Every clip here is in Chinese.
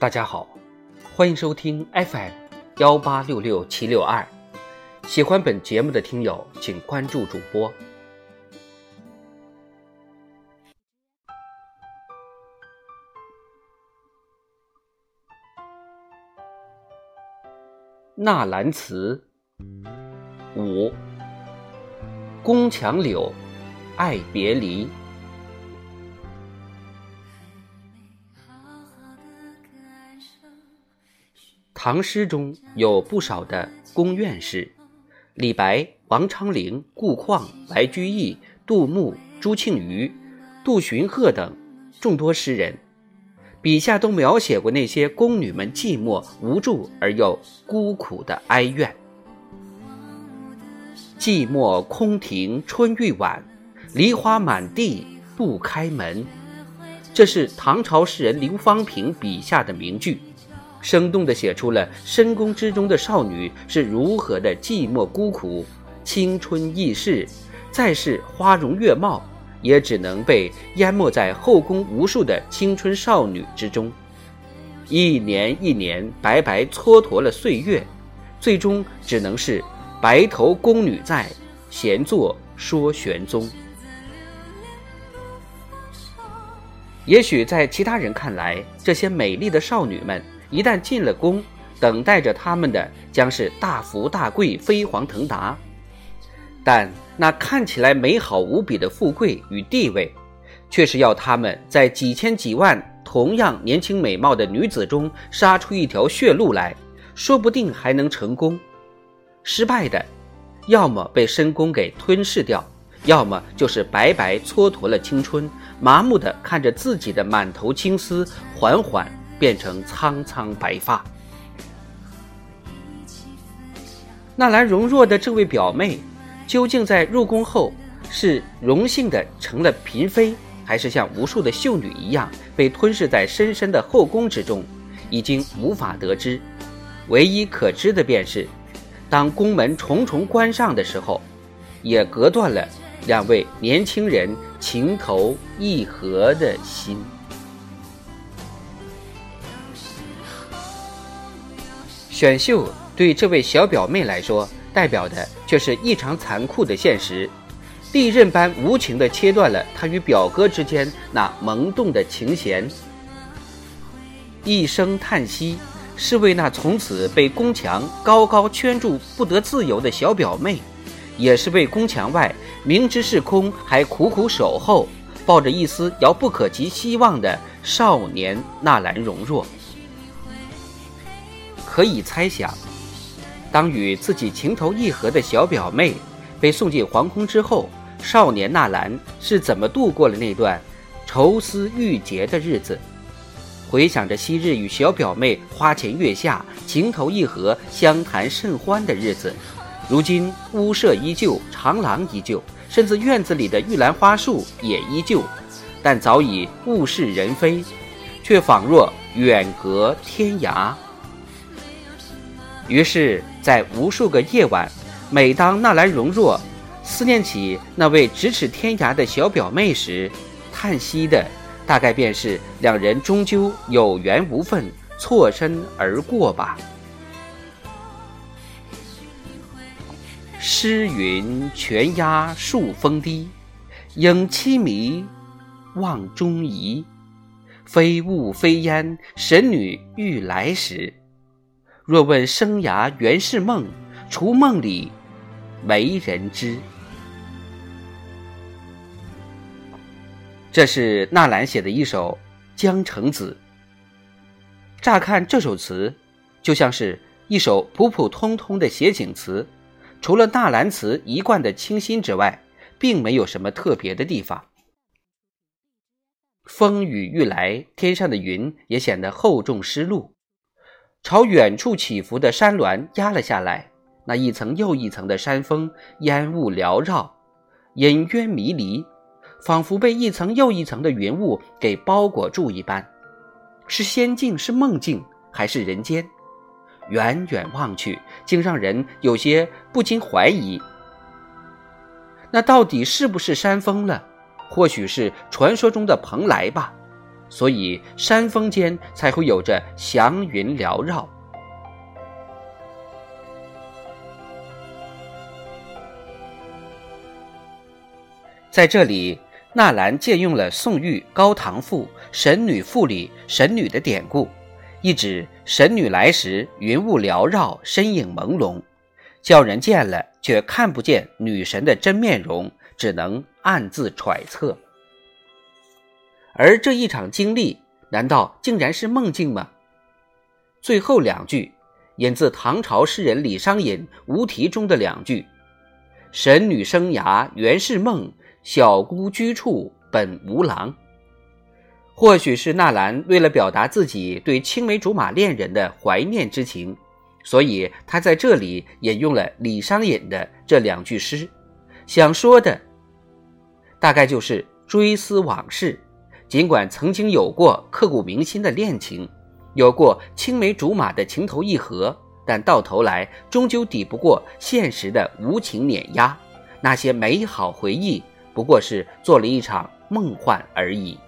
大家好，欢迎收听 FM 幺八六六七六二。喜欢本节目的听友，请关注主播。纳兰词五，宫墙柳，爱别离。唐诗中有不少的宫苑诗，李白、王昌龄、顾况、白居易、杜牧、朱庆余、杜荀鹤等众多诗人，笔下都描写过那些宫女们寂寞无助而又孤苦的哀怨。寂寞空庭春欲晚，梨花满地不开门。这是唐朝诗人刘方平笔下的名句。生动地写出了深宫之中的少女是如何的寂寞孤苦，青春易逝，再是花容月貌，也只能被淹没在后宫无数的青春少女之中。一年一年白白蹉跎了岁月，最终只能是白头宫女在，闲坐说玄宗。也许在其他人看来，这些美丽的少女们。一旦进了宫，等待着他们的将是大富大贵、飞黄腾达。但那看起来美好无比的富贵与地位，却是要他们在几千几万同样年轻美貌的女子中杀出一条血路来，说不定还能成功。失败的，要么被深宫给吞噬掉，要么就是白白蹉跎了青春，麻木地看着自己的满头青丝缓缓。变成苍苍白发。纳兰容若的这位表妹，究竟在入宫后是荣幸的成了嫔妃，还是像无数的秀女一样被吞噬在深深的后宫之中，已经无法得知。唯一可知的便是，当宫门重重关上的时候，也隔断了两位年轻人情投意合的心。选秀对这位小表妹来说，代表的却是异常残酷的现实，利刃般无情地切断了她与表哥之间那萌动的情弦。一声叹息，是为那从此被宫墙高高圈住不得自由的小表妹，也是为宫墙外明知是空还苦苦守候、抱着一丝遥不可及希望的少年纳兰容若。可以猜想，当与自己情投意合的小表妹被送进皇宫之后，少年纳兰是怎么度过了那段愁思郁结的日子？回想着昔日与小表妹花前月下、情投意合、相谈甚欢的日子，如今屋舍依旧，长廊依旧，甚至院子里的玉兰花树也依旧，但早已物是人非，却仿若远隔天涯。于是，在无数个夜晚，每当纳兰容若思念起那位咫尺天涯的小表妹时，叹息的大概便是两人终究有缘无分，错身而过吧。诗云：“泉压数峰低，影凄迷望中移。非雾非烟，神女欲来时。”若问生涯原是梦，除梦里没人知。这是纳兰写的一首《江城子》。乍看这首词，就像是一首普普通通的写景词，除了纳兰词一贯的清新之外，并没有什么特别的地方。风雨欲来，天上的云也显得厚重湿漉。朝远处起伏的山峦压了下来，那一层又一层的山峰，烟雾缭绕，隐约迷离，仿佛被一层又一层的云雾给包裹住一般。是仙境，是梦境，还是人间？远远望去，竟让人有些不禁怀疑：那到底是不是山峰了？或许是传说中的蓬莱吧？所以山峰间才会有着祥云缭绕。在这里，纳兰借用了宋玉《高唐赋》“神女赋”里神女的典故，意指神女来时云雾缭绕，身影朦胧，叫人见了却看不见女神的真面容，只能暗自揣测。而这一场经历，难道竟然是梦境吗？最后两句引自唐朝诗人李商隐《无题》中的两句：“神女生涯原是梦，小姑居处本无郎。”或许是纳兰为了表达自己对青梅竹马恋人的怀念之情，所以他在这里引用了李商隐的这两句诗，想说的大概就是追思往事。尽管曾经有过刻骨铭心的恋情，有过青梅竹马的情投意合，但到头来终究抵不过现实的无情碾压。那些美好回忆不过是做了一场梦幻而已。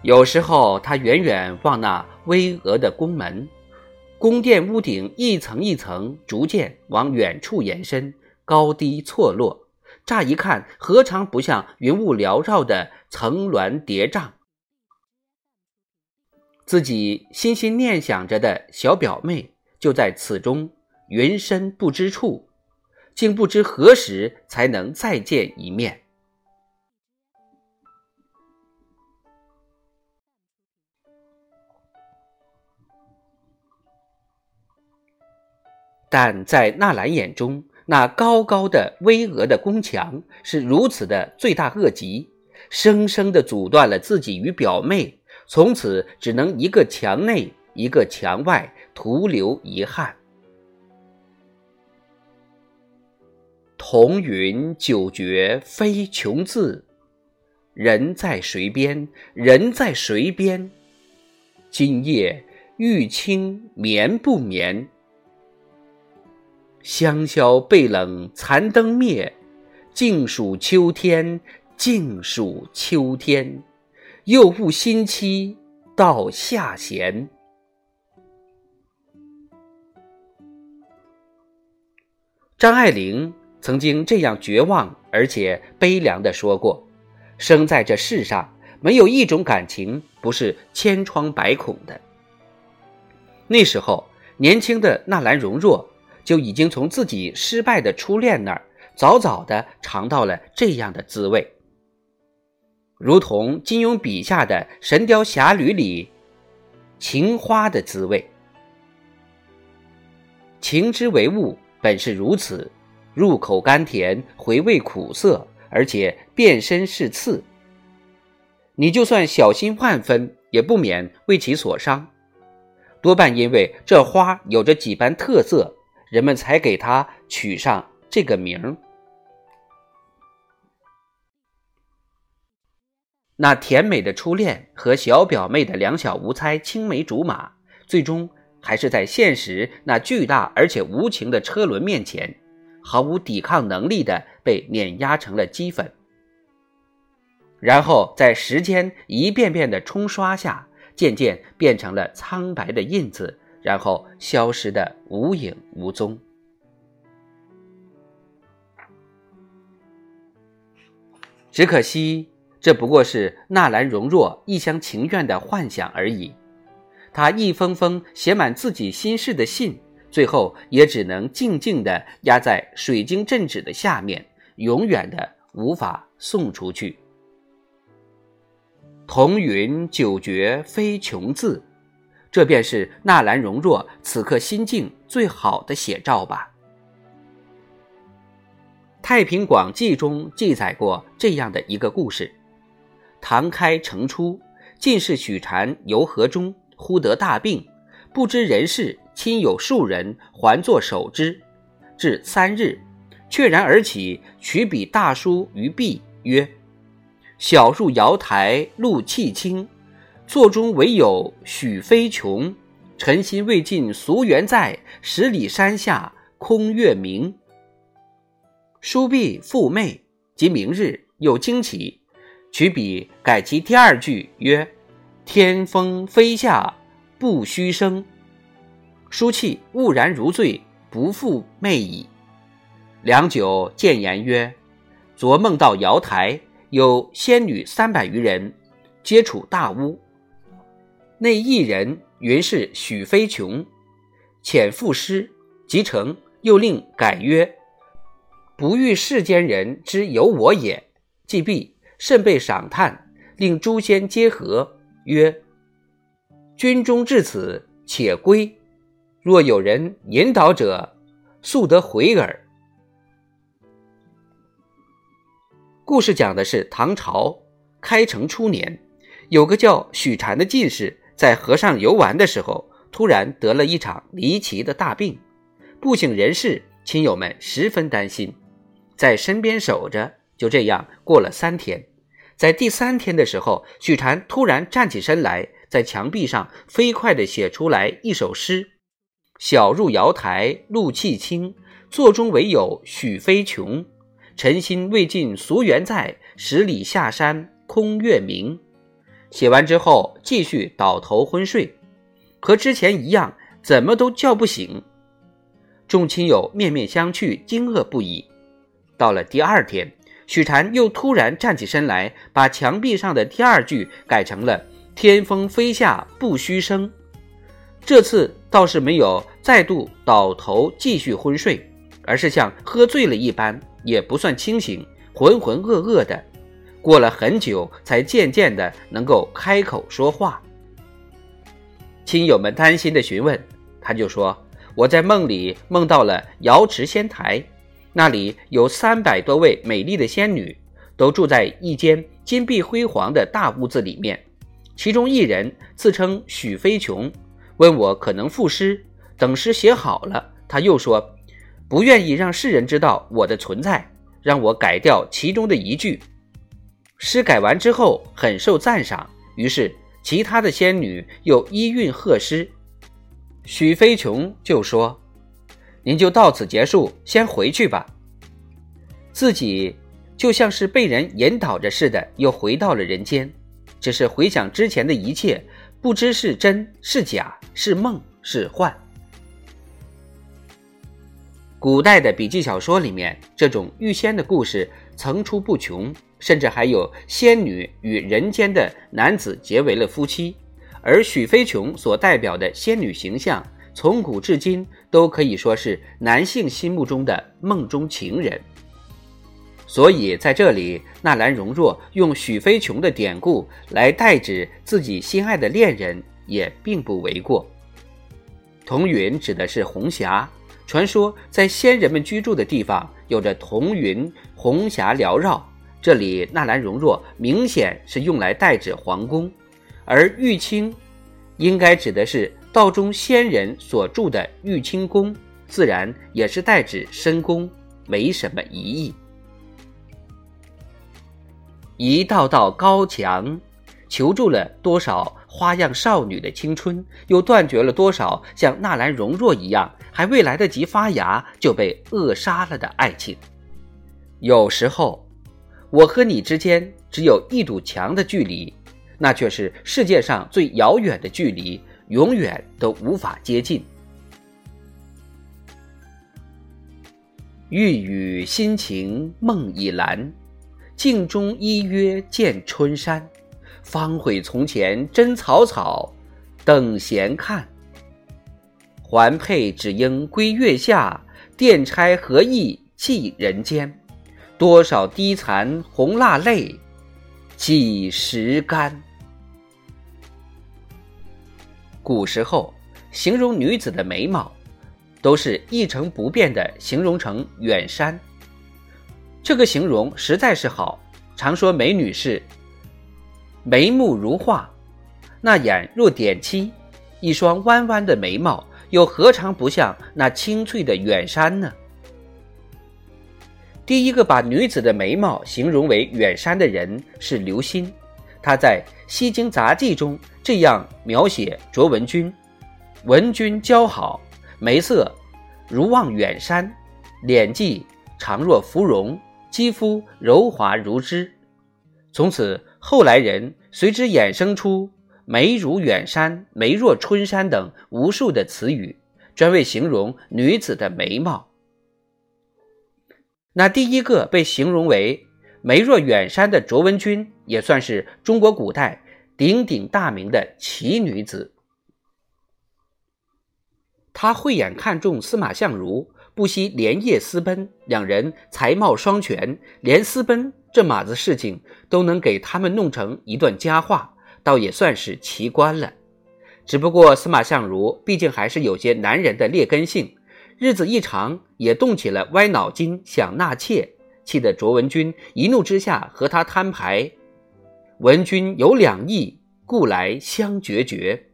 有时候，他远远望那巍峨的宫门，宫殿屋顶一层一层逐渐往远处延伸，高低错落。乍一看，何尝不像云雾缭绕的层峦叠嶂？自己心心念想着的小表妹，就在此中云深不知处，竟不知何时才能再见一面。但在纳兰眼中，那高高的、巍峨的宫墙是如此的罪大恶极，生生的阻断了自己与表妹，从此只能一个墙内，一个墙外，徒留遗憾。彤云九绝非穷字，人在谁边？人在谁边？今夜玉清眠不眠？香消被冷残灯灭，静数秋天，静数秋天，又误新期到下弦。张爱玲曾经这样绝望而且悲凉的说过：“生在这世上，没有一种感情不是千疮百孔的。”那时候，年轻的纳兰容若。就已经从自己失败的初恋那儿早早的尝到了这样的滋味，如同金庸笔下的《神雕侠侣》里情花的滋味。情之为物，本是如此，入口甘甜，回味苦涩，而且变身是刺。你就算小心万分，也不免为其所伤。多半因为这花有着几般特色。人们才给他取上这个名儿。那甜美的初恋和小表妹的两小无猜、青梅竹马，最终还是在现实那巨大而且无情的车轮面前，毫无抵抗能力的被碾压成了齑粉，然后在时间一遍遍的冲刷下，渐渐变成了苍白的印子。然后消失的无影无踪。只可惜，这不过是纳兰容若一厢情愿的幻想而已。他一封封写满自己心事的信，最后也只能静静的压在水晶镇纸的下面，永远的无法送出去。彤云九绝非穷字。这便是纳兰容若此刻心境最好的写照吧。《太平广记》中记载过这样的一个故事：唐开成初，进士许禅游河中，忽得大病，不知人事，亲友数人还坐守之，至三日，确然而起，取笔大书于壁，曰：“小入瑶台，露气清。”座中唯有许飞琼，尘心未尽俗缘在，十里山下空月明。书毕复寐，即明日又惊起，取笔改其第二句曰：“天风飞下不须生。”书气兀然如醉，不复寐矣。良久，见言曰：“昨梦到瑶台有仙女三百余人，皆处大屋。内一人云是许飞琼，遣赋诗，即成，又令改曰：‘不欲世间人知有我也。’既毕，甚被赏叹，令诸仙皆和，曰：‘军中至此，且归。’”若有人引导者，速得回耳。故事讲的是唐朝开成初年，有个叫许禅的进士，在河上游玩的时候，突然得了一场离奇的大病，不省人事，亲友们十分担心，在身边守着。就这样过了三天，在第三天的时候，许禅突然站起身来，在墙壁上飞快地写出来一首诗。小入瑶台露气清，座中唯有许飞琼。晨心未尽俗缘在，十里下山空月明。写完之后，继续倒头昏睡，和之前一样，怎么都叫不醒。众亲友面面相觑，惊愕不已。到了第二天，许禅又突然站起身来，把墙壁上的第二句改成了“天风飞下不须生”。这次倒是没有再度倒头继续昏睡，而是像喝醉了一般，也不算清醒，浑浑噩噩的。过了很久，才渐渐的能够开口说话。亲友们担心的询问，他就说：“我在梦里梦到了瑶池仙台，那里有三百多位美丽的仙女，都住在一间金碧辉煌的大屋子里面，其中一人自称许飞琼。”问我可能赋诗，等诗写好了，他又说不愿意让世人知道我的存在，让我改掉其中的一句。诗改完之后很受赞赏，于是其他的仙女又依韵贺诗。许飞琼就说：“您就到此结束，先回去吧。”自己就像是被人引导着似的，又回到了人间，只是回想之前的一切。不知是真是假，是梦是幻。古代的笔记小说里面，这种遇仙的故事层出不穷，甚至还有仙女与人间的男子结为了夫妻。而许飞琼所代表的仙女形象，从古至今都可以说是男性心目中的梦中情人。所以在这里，纳兰容若用许飞琼的典故来代指自己心爱的恋人，也并不为过。彤云指的是红霞，传说在仙人们居住的地方有着彤云红霞缭绕。这里纳兰容若明显是用来代指皇宫，而玉清应该指的是道中仙人所住的玉清宫，自然也是代指深宫，没什么疑义。一道道高墙，求助了多少花样少女的青春，又断绝了多少像纳兰容若一样还未来得及发芽就被扼杀了的爱情。有时候，我和你之间只有一堵墙的距离，那却是世界上最遥远的距离，永远都无法接近。欲语心情梦已阑。镜中依约见春山，方悔从前真草草，等闲看。环佩只应归月下，电钗何意寄人间？多少低残红蜡泪，几时干？古时候形容女子的美貌，都是一成不变的形容成远山。这个形容实在是好，常说美女是眉目如画，那眼若点漆，一双弯弯的眉毛又何尝不像那青翠的远山呢？第一个把女子的眉毛形容为远山的人是刘歆，他在《西京杂记》中这样描写卓文君：文君姣好，眉色如望远山，脸际常若芙蓉。肌肤柔滑如脂。从此，后来人随之衍生出“眉如远山”“眉若春山”等无数的词语，专为形容女子的眉毛。那第一个被形容为“眉若远山”的卓文君，也算是中国古代鼎鼎大名的奇女子。她慧眼看中司马相如，不惜连夜私奔，两人才貌双全，连私奔这码子事情都能给他们弄成一段佳话，倒也算是奇观了。只不过司马相如毕竟还是有些男人的劣根性。日子一长，也动起了歪脑筋，想纳妾，气得卓文君一怒之下和他摊牌。文君有两意，故来相决绝。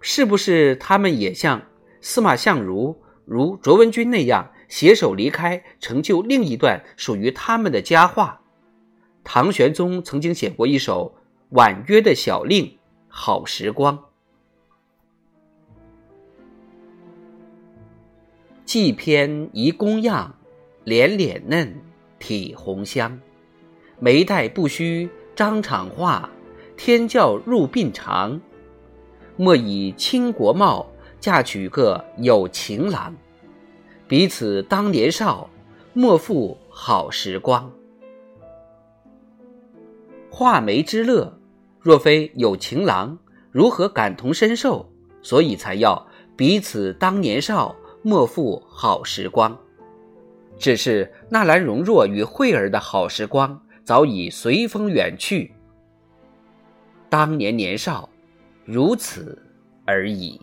是不是他们也像司马相如、如卓文君那样携手离开，成就另一段属于他们的佳话？唐玄宗曾经写过一首婉约的小令《好时光》。髻偏宜宫样，脸脸嫩，体红香。眉黛不须张场画，天教入鬓长。莫以倾国貌，嫁娶个有情郎。彼此当年少，莫负好时光。画眉之乐，若非有情郎，如何感同身受？所以才要彼此当年少。莫负好时光，只是纳兰容若与慧儿的好时光早已随风远去。当年年少，如此而已。